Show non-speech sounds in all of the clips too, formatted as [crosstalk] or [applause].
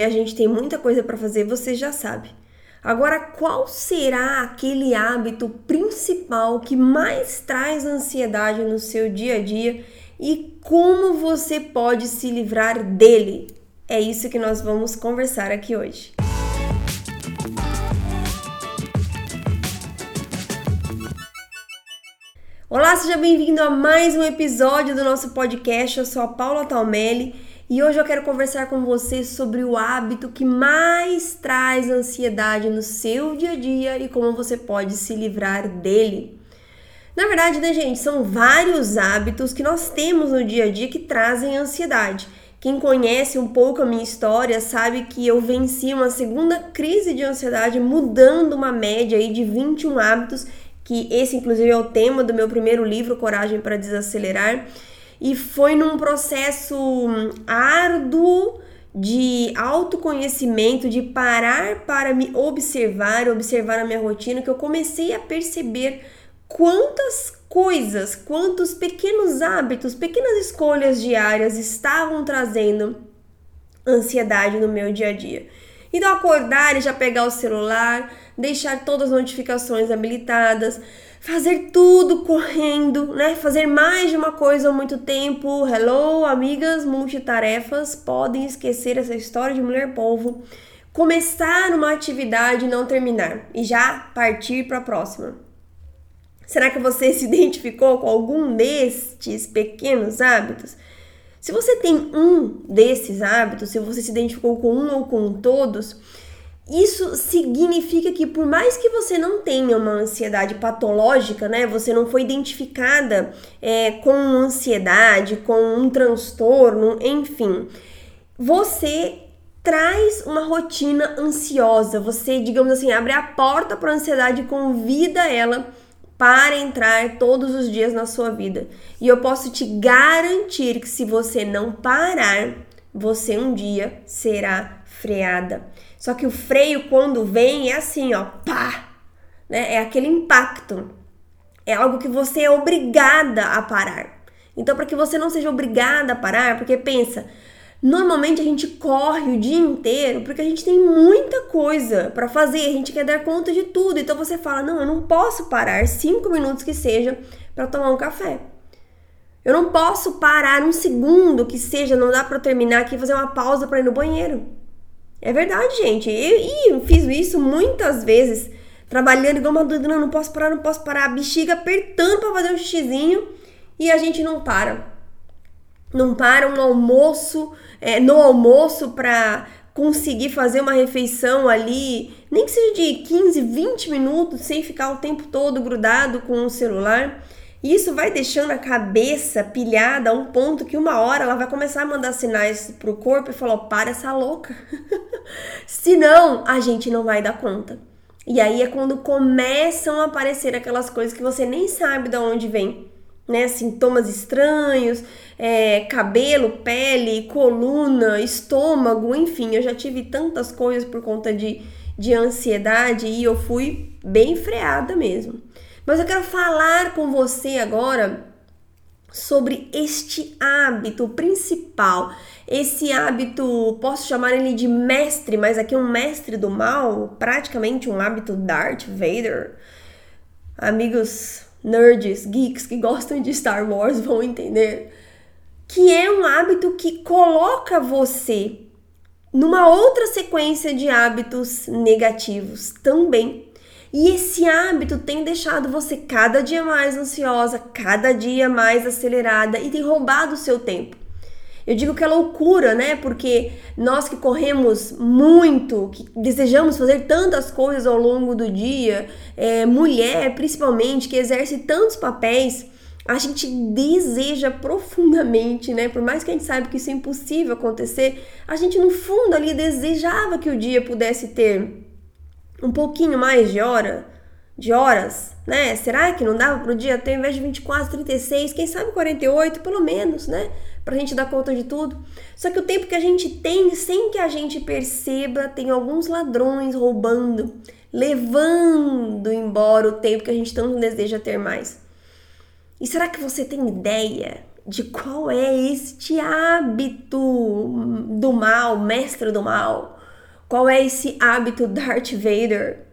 a gente tem muita coisa para fazer, você já sabe. Agora, qual será aquele hábito principal que mais traz ansiedade no seu dia a dia e como você pode se livrar dele? É isso que nós vamos conversar aqui hoje. Olá, seja bem-vindo a mais um episódio do nosso podcast. Eu sou a Paula Talmelli e hoje eu quero conversar com você sobre o hábito que mais traz ansiedade no seu dia a dia e como você pode se livrar dele. Na verdade, né, gente, são vários hábitos que nós temos no dia a dia que trazem ansiedade. Quem conhece um pouco a minha história sabe que eu venci uma segunda crise de ansiedade mudando uma média aí de 21 hábitos, que esse inclusive é o tema do meu primeiro livro, Coragem para Desacelerar e foi num processo árduo de autoconhecimento, de parar para me observar, observar a minha rotina, que eu comecei a perceber quantas coisas, quantos pequenos hábitos, pequenas escolhas diárias estavam trazendo ansiedade no meu dia a dia. Então, acordar e já pegar o celular, deixar todas as notificações habilitadas, fazer tudo correndo, né? Fazer mais de uma coisa ao muito tempo. Hello, amigas multitarefas, podem esquecer essa história de mulher polvo. Começar uma atividade e não terminar e já partir para a próxima. Será que você [laughs] se identificou com algum destes pequenos hábitos? Se você tem um desses hábitos, se você se identificou com um ou com todos, isso significa que por mais que você não tenha uma ansiedade patológica, né? Você não foi identificada é, com ansiedade, com um transtorno, enfim, você traz uma rotina ansiosa. Você, digamos assim, abre a porta para a ansiedade e convida ela para entrar todos os dias na sua vida. E eu posso te garantir que se você não parar, você um dia será freada. Só que o freio, quando vem, é assim, ó, pá! Né? É aquele impacto. É algo que você é obrigada a parar. Então, para que você não seja obrigada a parar, porque pensa, normalmente a gente corre o dia inteiro porque a gente tem muita coisa para fazer, a gente quer dar conta de tudo. Então você fala: não, eu não posso parar cinco minutos que seja para tomar um café. Eu não posso parar um segundo que seja, não dá para terminar aqui fazer uma pausa para ir no banheiro. É verdade, gente. E eu, fiz isso muitas vezes, trabalhando igual uma doida, não, não posso parar, não posso parar, a bexiga apertando para fazer um xizinho e a gente não para. Não para um almoço, é, no almoço para conseguir fazer uma refeição ali, nem que seja de 15, 20 minutos, sem ficar o tempo todo grudado com o celular. E isso vai deixando a cabeça pilhada a um ponto que uma hora ela vai começar a mandar sinais pro corpo e falar: para essa louca. [laughs] Senão, a gente não vai dar conta. E aí é quando começam a aparecer aquelas coisas que você nem sabe de onde vem, né? Sintomas estranhos, é, cabelo, pele, coluna, estômago, enfim, eu já tive tantas coisas por conta de, de ansiedade e eu fui bem freada mesmo. Mas eu quero falar com você agora sobre este hábito principal. Esse hábito, posso chamar ele de mestre, mas aqui um mestre do mal, praticamente um hábito Darth Vader. Amigos nerds, geeks que gostam de Star Wars vão entender que é um hábito que coloca você numa outra sequência de hábitos negativos também e esse hábito tem deixado você cada dia mais ansiosa, cada dia mais acelerada e tem roubado o seu tempo. Eu digo que é loucura, né? Porque nós que corremos muito, que desejamos fazer tantas coisas ao longo do dia, é, mulher principalmente, que exerce tantos papéis, a gente deseja profundamente, né? Por mais que a gente saiba que isso é impossível acontecer, a gente no fundo ali desejava que o dia pudesse ter um pouquinho mais de hora, de horas, né? Será que não dava para o dia ter, ao invés de 24, 36, quem sabe 48, pelo menos, né? Pra gente dar conta de tudo. Só que o tempo que a gente tem, sem que a gente perceba, tem alguns ladrões roubando, levando embora o tempo que a gente tanto deseja ter mais. E será que você tem ideia de qual é este hábito do mal, mestre do mal. Qual é esse hábito Darth Vader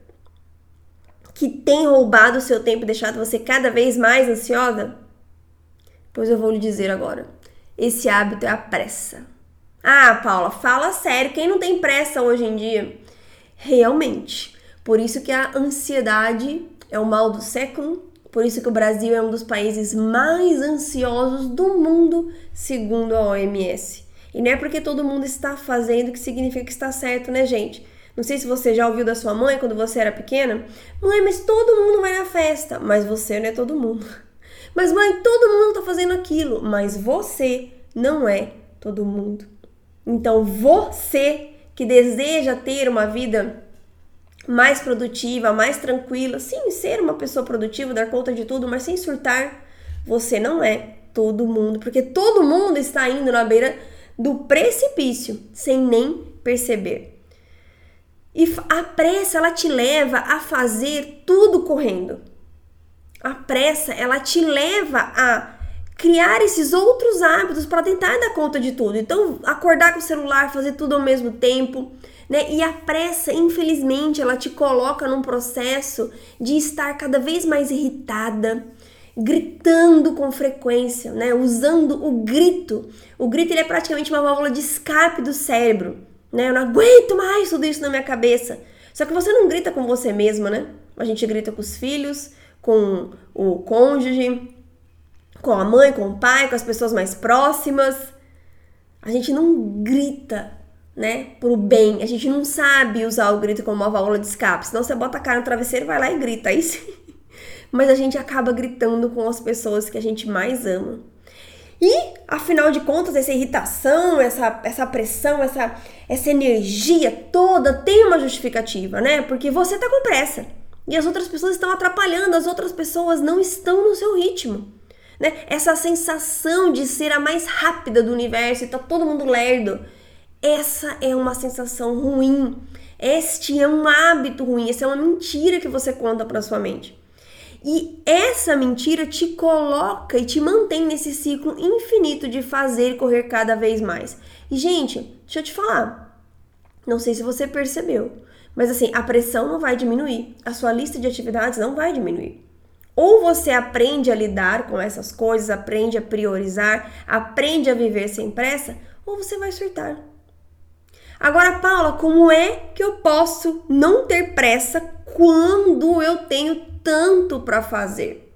que tem roubado o seu tempo e deixado você cada vez mais ansiosa? Pois eu vou lhe dizer agora. Esse hábito é a pressa. Ah, Paula, fala sério. Quem não tem pressa hoje em dia? Realmente. Por isso que a ansiedade é o mal do século. Por isso que o Brasil é um dos países mais ansiosos do mundo, segundo a OMS. E não é porque todo mundo está fazendo que significa que está certo, né, gente? Não sei se você já ouviu da sua mãe quando você era pequena. Mãe, mas todo mundo vai na festa. Mas você não é todo mundo. [laughs] Mas, mãe, todo mundo tá fazendo aquilo. Mas você não é todo mundo. Então, você que deseja ter uma vida mais produtiva, mais tranquila, sim, ser uma pessoa produtiva, dar conta de tudo, mas sem surtar, você não é todo mundo, porque todo mundo está indo na beira do precipício sem nem perceber. E a pressa ela te leva a fazer tudo correndo. A pressa ela te leva a criar esses outros hábitos para tentar dar conta de tudo. Então, acordar com o celular, fazer tudo ao mesmo tempo, né? E a pressa, infelizmente, ela te coloca num processo de estar cada vez mais irritada, gritando com frequência, né? Usando o grito. O grito ele é praticamente uma válvula de escape do cérebro, né? Eu não aguento mais tudo isso na minha cabeça. Só que você não grita com você mesma, né? A gente grita com os filhos, com o cônjuge, com a mãe, com o pai, com as pessoas mais próximas. A gente não grita, né, pro bem. A gente não sabe usar o grito como uma válvula de escape. Senão você bota a cara no travesseiro, vai lá e grita. Aí sim. Mas a gente acaba gritando com as pessoas que a gente mais ama. E, afinal de contas, essa irritação, essa, essa pressão, essa, essa energia toda tem uma justificativa, né? Porque você tá com pressa. E as outras pessoas estão atrapalhando, as outras pessoas não estão no seu ritmo. Né? Essa sensação de ser a mais rápida do universo e tá todo mundo lerdo. Essa é uma sensação ruim. Este é um hábito ruim, essa é uma mentira que você conta para sua mente. E essa mentira te coloca e te mantém nesse ciclo infinito de fazer correr cada vez mais. E gente, deixa eu te falar. Não sei se você percebeu, mas assim, a pressão não vai diminuir, a sua lista de atividades não vai diminuir. Ou você aprende a lidar com essas coisas, aprende a priorizar, aprende a viver sem pressa, ou você vai surtar. Agora, Paula, como é que eu posso não ter pressa quando eu tenho tanto para fazer?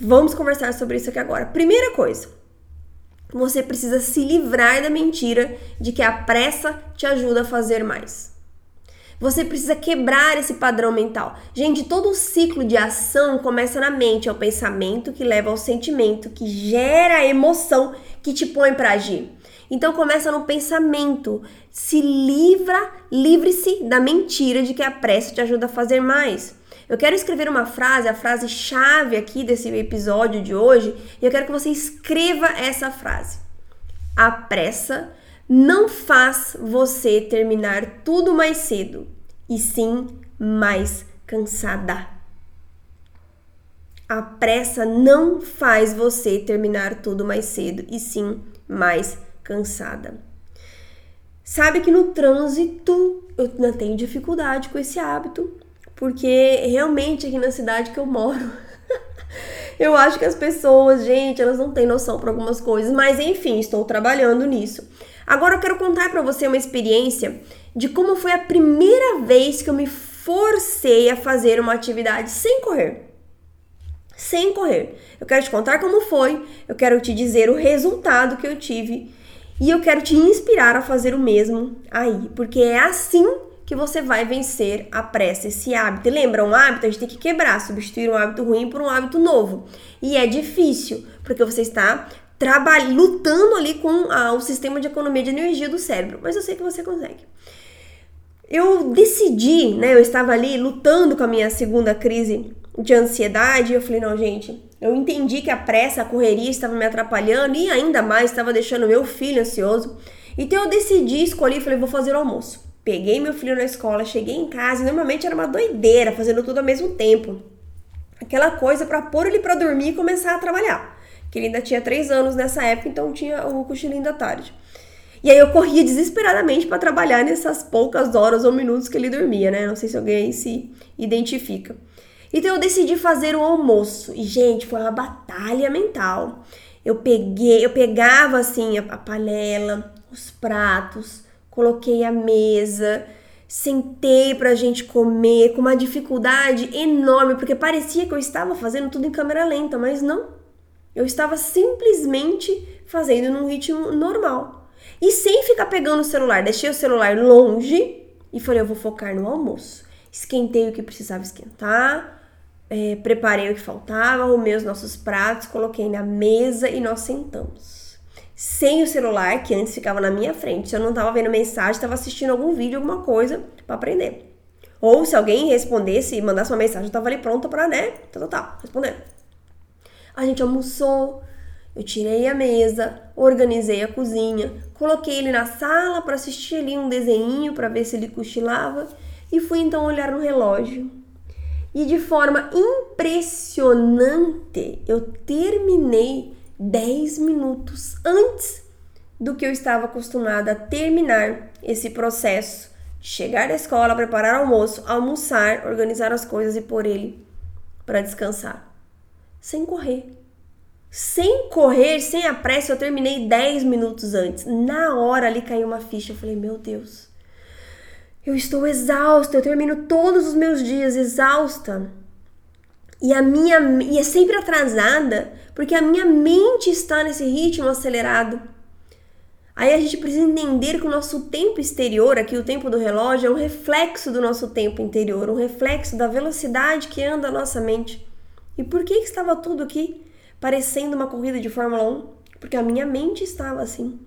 Vamos conversar sobre isso aqui agora. Primeira coisa, você precisa se livrar da mentira de que a pressa te ajuda a fazer mais. Você precisa quebrar esse padrão mental. Gente, todo o ciclo de ação começa na mente, é o pensamento que leva ao sentimento, que gera a emoção que te põe para agir. Então começa no pensamento. Se livra, livre-se da mentira de que a pressa te ajuda a fazer mais. Eu quero escrever uma frase, a frase chave aqui desse episódio de hoje, e eu quero que você escreva essa frase. A pressa não faz você terminar tudo mais cedo, e sim mais cansada. A pressa não faz você terminar tudo mais cedo, e sim mais cansada. Sabe que no trânsito eu não tenho dificuldade com esse hábito, porque realmente aqui na cidade que eu moro, [laughs] eu acho que as pessoas, gente, elas não têm noção para algumas coisas, mas enfim, estou trabalhando nisso. Agora eu quero contar para você uma experiência de como foi a primeira vez que eu me forcei a fazer uma atividade sem correr. Sem correr. Eu quero te contar como foi, eu quero te dizer o resultado que eu tive e eu quero te inspirar a fazer o mesmo aí, porque é assim que você vai vencer a pressa, esse hábito. E lembra, um hábito a gente tem que quebrar, substituir um hábito ruim por um hábito novo. E é difícil, porque você está lutando ali com o sistema de economia de energia do cérebro. Mas eu sei que você consegue. Eu decidi, né? Eu estava ali lutando com a minha segunda crise de ansiedade. E eu falei, não, gente, eu entendi que a pressa, a correria estava me atrapalhando e ainda mais estava deixando meu filho ansioso. Então eu decidi, escolhi, falei, vou fazer o almoço. Peguei meu filho na escola, cheguei em casa e normalmente era uma doideira, fazendo tudo ao mesmo tempo. Aquela coisa para pôr ele para dormir e começar a trabalhar. que ele ainda tinha três anos nessa época, então tinha o cochilinho da tarde. E aí eu corria desesperadamente para trabalhar nessas poucas horas ou minutos que ele dormia, né? Não sei se alguém se identifica. Então eu decidi fazer o almoço. E, gente, foi uma batalha mental. Eu peguei, eu pegava assim a panela, os pratos, coloquei a mesa, sentei pra gente comer com uma dificuldade enorme, porque parecia que eu estava fazendo tudo em câmera lenta, mas não. Eu estava simplesmente fazendo num ritmo normal. E sem ficar pegando o celular, deixei o celular longe e falei, eu vou focar no almoço. Esquentei o que precisava esquentar, é, preparei o que faltava, arrumei os nossos pratos, coloquei na mesa e nós sentamos. Sem o celular, que antes ficava na minha frente. Se eu não estava vendo mensagem, estava assistindo algum vídeo, alguma coisa para aprender. Ou se alguém respondesse e mandasse uma mensagem, eu estava ali pronta para, né? Tá, tá, tá, respondendo. A gente almoçou, eu tirei a mesa, organizei a cozinha, coloquei ele na sala para assistir ali um desenho para ver se ele cochilava e fui então olhar no relógio e de forma impressionante, eu terminei 10 minutos antes do que eu estava acostumada a terminar esse processo. Chegar da escola, preparar almoço, almoçar, organizar as coisas e pôr ele para descansar. Sem correr. Sem correr, sem a pressa, eu terminei 10 minutos antes. Na hora ali caiu uma ficha. Eu falei, meu Deus, eu estou exausta, eu termino todos os meus dias exausta. E a minha e é sempre atrasada, porque a minha mente está nesse ritmo acelerado. Aí a gente precisa entender que o nosso tempo exterior, aqui o tempo do relógio, é um reflexo do nosso tempo interior, um reflexo da velocidade que anda a nossa mente. E por que, que estava tudo aqui parecendo uma corrida de Fórmula 1? Porque a minha mente estava assim.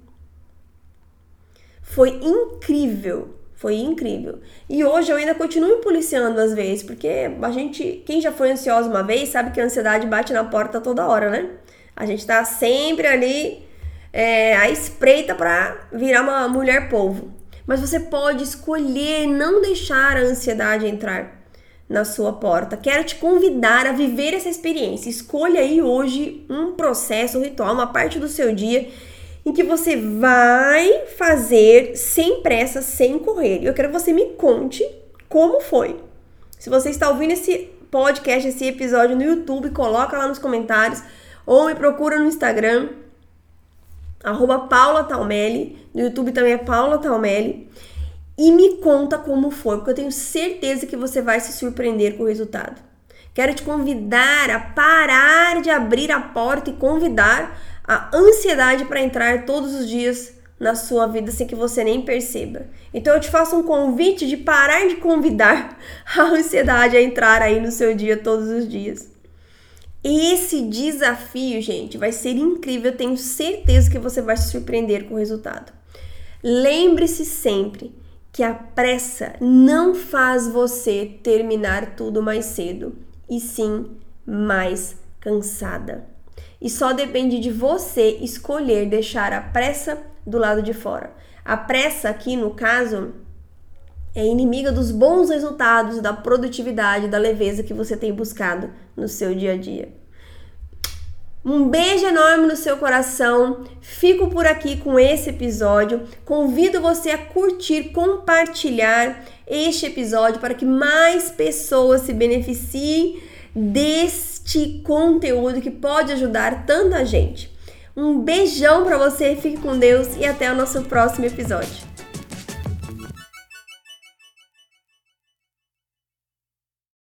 Foi incrível foi incrível. E hoje eu ainda continuo policiando às vezes, porque a gente, quem já foi ansioso uma vez, sabe que a ansiedade bate na porta toda hora, né? A gente tá sempre ali é, à espreita para virar uma mulher polvo. Mas você pode escolher não deixar a ansiedade entrar na sua porta. Quero te convidar a viver essa experiência. Escolha aí hoje um processo, um ritual, uma parte do seu dia em que você vai fazer sem pressa, sem correr. Eu quero que você me conte como foi. Se você está ouvindo esse podcast, esse episódio no YouTube, coloca lá nos comentários ou me procura no Instagram, arroba Paula no YouTube também é Paula Talmelli, e me conta como foi, porque eu tenho certeza que você vai se surpreender com o resultado. Quero te convidar a parar de abrir a porta e convidar a ansiedade para entrar todos os dias na sua vida sem que você nem perceba. Então eu te faço um convite de parar de convidar [laughs] a ansiedade a entrar aí no seu dia todos os dias. Esse desafio, gente, vai ser incrível. Eu tenho certeza que você vai se surpreender com o resultado. Lembre-se sempre que a pressa não faz você terminar tudo mais cedo, e sim mais cansada e só depende de você escolher deixar a pressa do lado de fora. A pressa aqui, no caso, é inimiga dos bons resultados, da produtividade, da leveza que você tem buscado no seu dia a dia. Um beijo enorme no seu coração. Fico por aqui com esse episódio. Convido você a curtir, compartilhar este episódio para que mais pessoas se beneficiem deste conteúdo que pode ajudar tanta gente. Um beijão para você, fique com Deus e até o nosso próximo episódio.